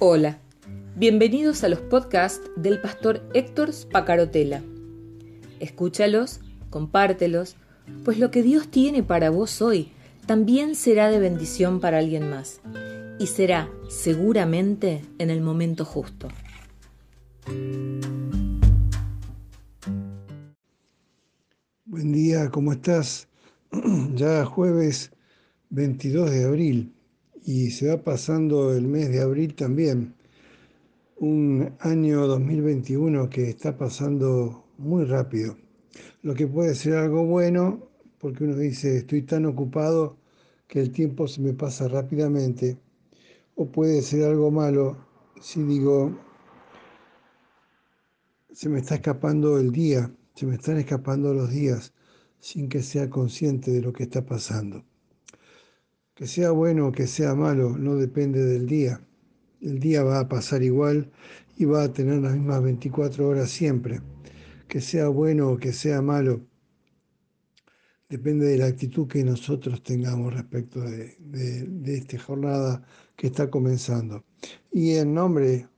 Hola, bienvenidos a los podcasts del pastor Héctor Spacarotela. Escúchalos, compártelos, pues lo que Dios tiene para vos hoy también será de bendición para alguien más y será seguramente en el momento justo. Buen día, ¿cómo estás? ya jueves 22 de abril y se va pasando el mes de abril también. Un año 2021 que está pasando muy rápido. Lo que puede ser algo bueno, porque uno dice, estoy tan ocupado que el tiempo se me pasa rápidamente. O puede ser algo malo si digo, se me está escapando el día, se me están escapando los días sin que sea consciente de lo que está pasando. Que sea bueno o que sea malo no depende del día. El día va a pasar igual y va a tener las mismas 24 horas siempre. Que sea bueno o que sea malo depende de la actitud que nosotros tengamos respecto de, de esta jornada que está comenzando. Y en nombre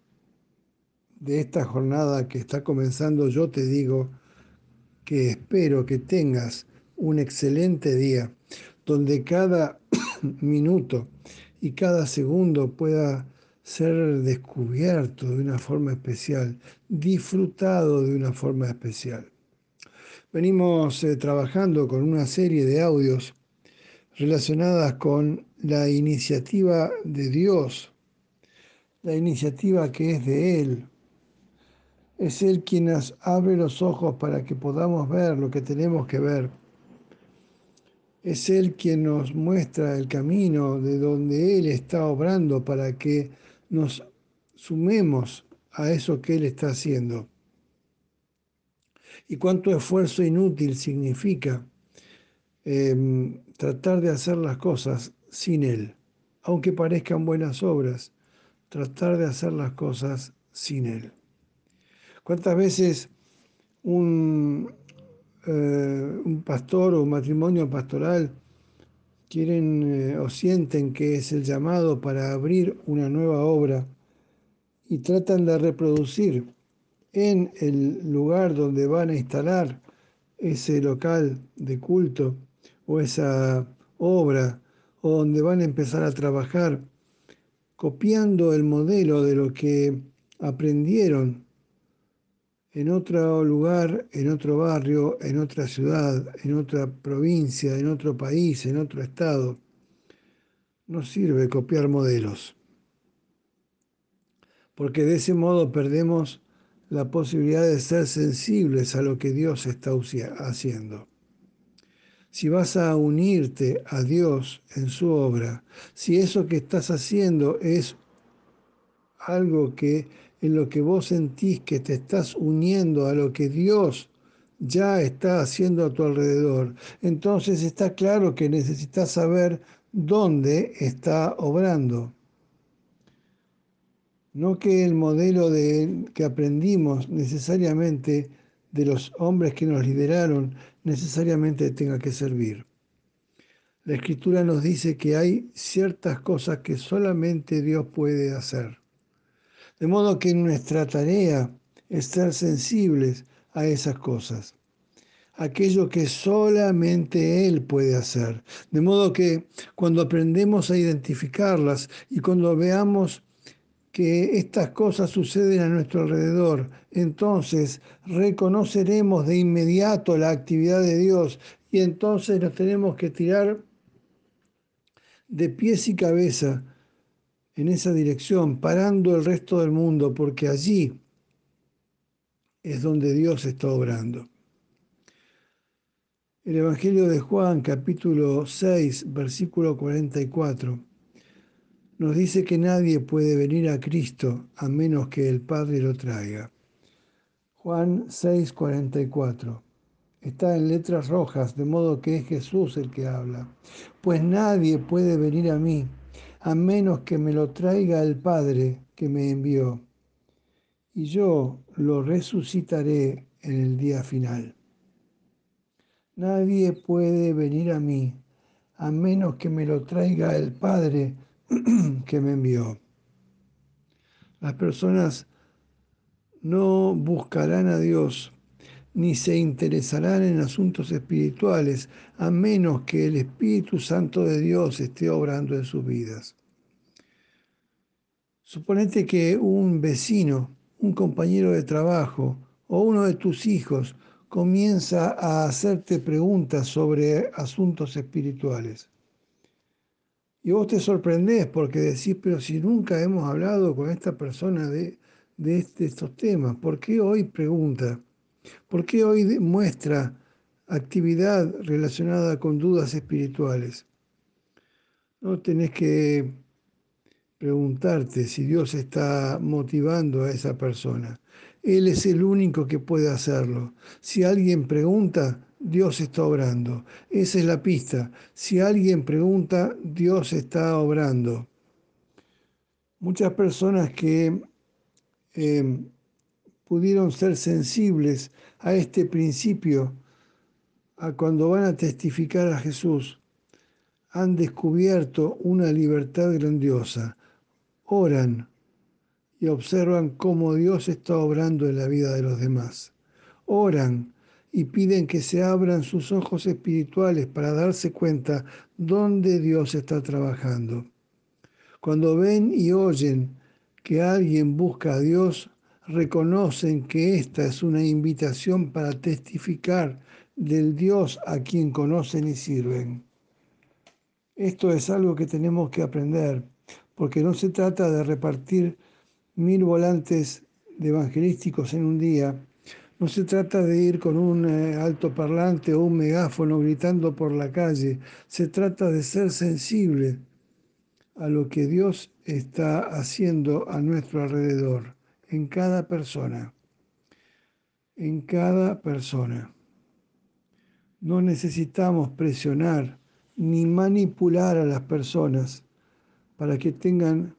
de esta jornada que está comenzando, yo te digo, que espero que tengas un excelente día, donde cada minuto y cada segundo pueda ser descubierto de una forma especial, disfrutado de una forma especial. Venimos eh, trabajando con una serie de audios relacionadas con la iniciativa de Dios, la iniciativa que es de Él, es Él quien nos abre los ojos para que podamos ver lo que tenemos que ver. Es Él quien nos muestra el camino de donde Él está obrando para que nos sumemos a eso que Él está haciendo. Y cuánto esfuerzo inútil significa em, tratar de hacer las cosas sin Él, aunque parezcan buenas obras, tratar de hacer las cosas sin Él. ¿Cuántas veces un, eh, un pastor o un matrimonio pastoral quieren eh, o sienten que es el llamado para abrir una nueva obra y tratan de reproducir en el lugar donde van a instalar ese local de culto o esa obra o donde van a empezar a trabajar, copiando el modelo de lo que aprendieron en otro lugar, en otro barrio, en otra ciudad, en otra provincia, en otro país, en otro estado. No sirve copiar modelos, porque de ese modo perdemos la posibilidad de ser sensibles a lo que Dios está haciendo. Si vas a unirte a Dios en su obra, si eso que estás haciendo es algo que en lo que vos sentís que te estás uniendo a lo que Dios ya está haciendo a tu alrededor, entonces está claro que necesitas saber dónde está obrando. No que el modelo de, que aprendimos necesariamente de los hombres que nos lideraron necesariamente tenga que servir. La escritura nos dice que hay ciertas cosas que solamente Dios puede hacer. De modo que nuestra tarea es ser sensibles a esas cosas, aquello que solamente Él puede hacer. De modo que cuando aprendemos a identificarlas y cuando veamos que estas cosas suceden a nuestro alrededor, entonces reconoceremos de inmediato la actividad de Dios y entonces nos tenemos que tirar de pies y cabeza en esa dirección, parando el resto del mundo, porque allí es donde Dios está obrando. El Evangelio de Juan, capítulo 6, versículo 44, nos dice que nadie puede venir a Cristo a menos que el Padre lo traiga. Juan 6, 44. Está en letras rojas, de modo que es Jesús el que habla. Pues nadie puede venir a mí a menos que me lo traiga el Padre que me envió, y yo lo resucitaré en el día final. Nadie puede venir a mí a menos que me lo traiga el Padre que me envió. Las personas no buscarán a Dios ni se interesarán en asuntos espirituales a menos que el Espíritu Santo de Dios esté obrando en sus vidas. Suponete que un vecino, un compañero de trabajo o uno de tus hijos comienza a hacerte preguntas sobre asuntos espirituales. Y vos te sorprendés porque decís, pero si nunca hemos hablado con esta persona de, de, este, estos temas, ¿por qué hoy pregunta? ¿Por qué hoy muestra actividad relacionada con dudas espirituales? No tenés que preguntarte si Dios está motivando a esa persona. Él es el único que puede hacerlo. Si alguien pregunta, Dios está obrando. Esa es la pista. Si alguien pregunta, Dios está obrando. Muchas personas que eh, pudieron ser sensibles a este principio, a cuando van a testificar a Jesús, han descubierto una libertad grandiosa oran y observan cómo Dios está obrando en la vida de los demás. Oran y piden que se abran sus ojos espirituales para darse cuenta dónde Dios está trabajando. Cuando ven y oyen que alguien busca a Dios, reconocen que esta es una invitación para testificar del Dios a quien conocen y sirven. Esto es algo que tenemos que aprender porque no se trata de repartir mil volantes de evangelísticos en un día, no se trata de ir con un eh, alto parlante o un megáfono gritando por la calle, se trata de ser sensible a lo que Dios está haciendo a nuestro alrededor, en cada persona, en cada persona. No necesitamos presionar ni manipular a las personas para que tengan,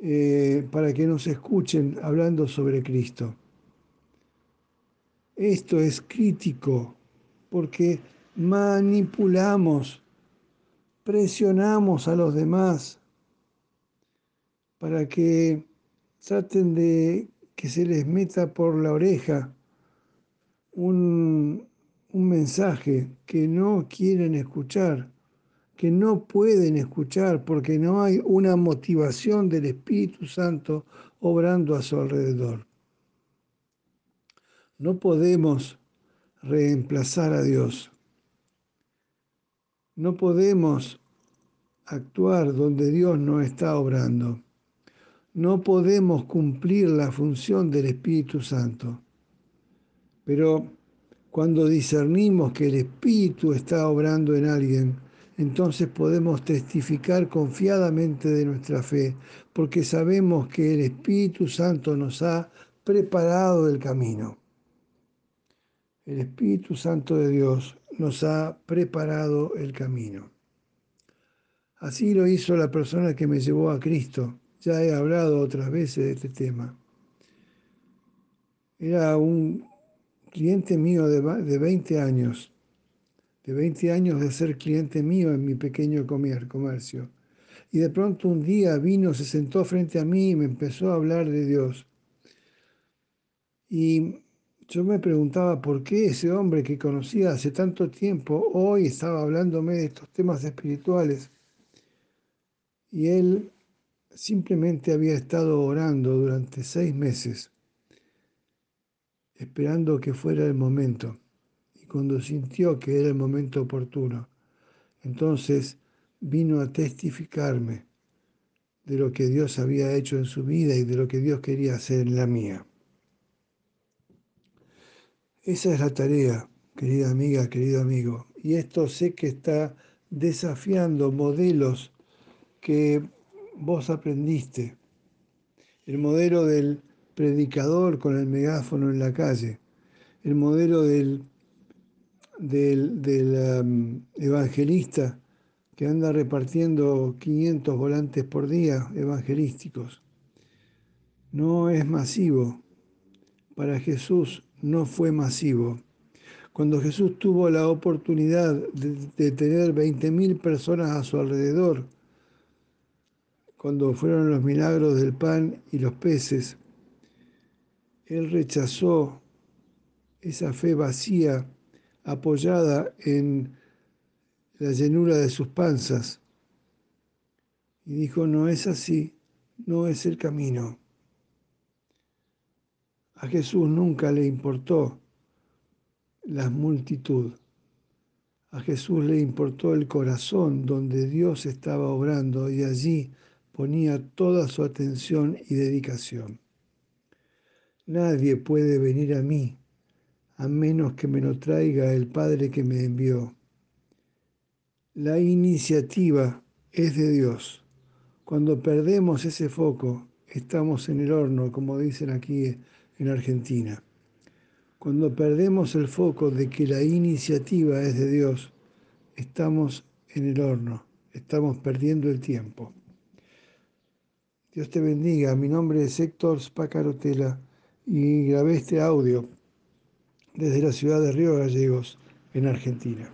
eh, para que nos escuchen hablando sobre Cristo. Esto es crítico porque manipulamos, presionamos a los demás para que traten de que se les meta por la oreja un, un mensaje que no quieren escuchar que no pueden escuchar porque no hay una motivación del Espíritu Santo obrando a su alrededor. No podemos reemplazar a Dios. No podemos actuar donde Dios no está obrando. No podemos cumplir la función del Espíritu Santo. Pero cuando discernimos que el Espíritu está obrando en alguien, entonces podemos testificar confiadamente de nuestra fe, porque sabemos que el Espíritu Santo nos ha preparado el camino. El Espíritu Santo de Dios nos ha preparado el camino. Así lo hizo la persona que me llevó a Cristo. Ya he hablado otras veces de este tema. Era un cliente mío de, 20 años de 20 años de ser cliente mío en mi pequeño comercio. Y de pronto un día vino, se sentó frente a mí y me empezó a hablar de Dios. Y yo me preguntaba por qué ese hombre que conocía hace tanto tiempo hoy estaba hablándome de estos temas espirituales. Y él simplemente había estado orando durante seis meses, esperando que fuera el momento cuando sintió que era el momento oportuno. Entonces vino a testificarme de lo que Dios había hecho en su vida y de lo que Dios quería hacer en la mía. Esa es la tarea, querida amiga, querido amigo. Y esto sé que está desafiando modelos que vos aprendiste. El modelo del predicador con el megáfono en la calle, el modelo del del, um, evangelista que anda repartiendo 500 volantes por día evangelísticos. No es masivo. Para Jesús no fue masivo. Cuando Jesús tuvo la oportunidad de, de tener 20.000 personas a su alrededor, cuando fueron los milagros del pan y los peces, él rechazó esa fe vacía apoyada en la llenura de sus panzas y dijo, no es así, no es el camino. A Jesús nunca le importó la multitud. A Jesús le importó el corazón donde Dios estaba obrando y allí ponía toda su atención y dedicación. Nadie puede venir a mí a menos que me lo traiga el Padre que me envió. La iniciativa es de Dios. Cuando perdemos ese foco, estamos en el horno, como dicen aquí en Argentina. Cuando perdemos el foco de que la iniciativa es de Dios, estamos en el horno, estamos perdiendo el tiempo. Dios te bendiga. Mi nombre es Héctor Spacarotela y grabé este audio desde la ciudad de Río Gallegos, en Argentina.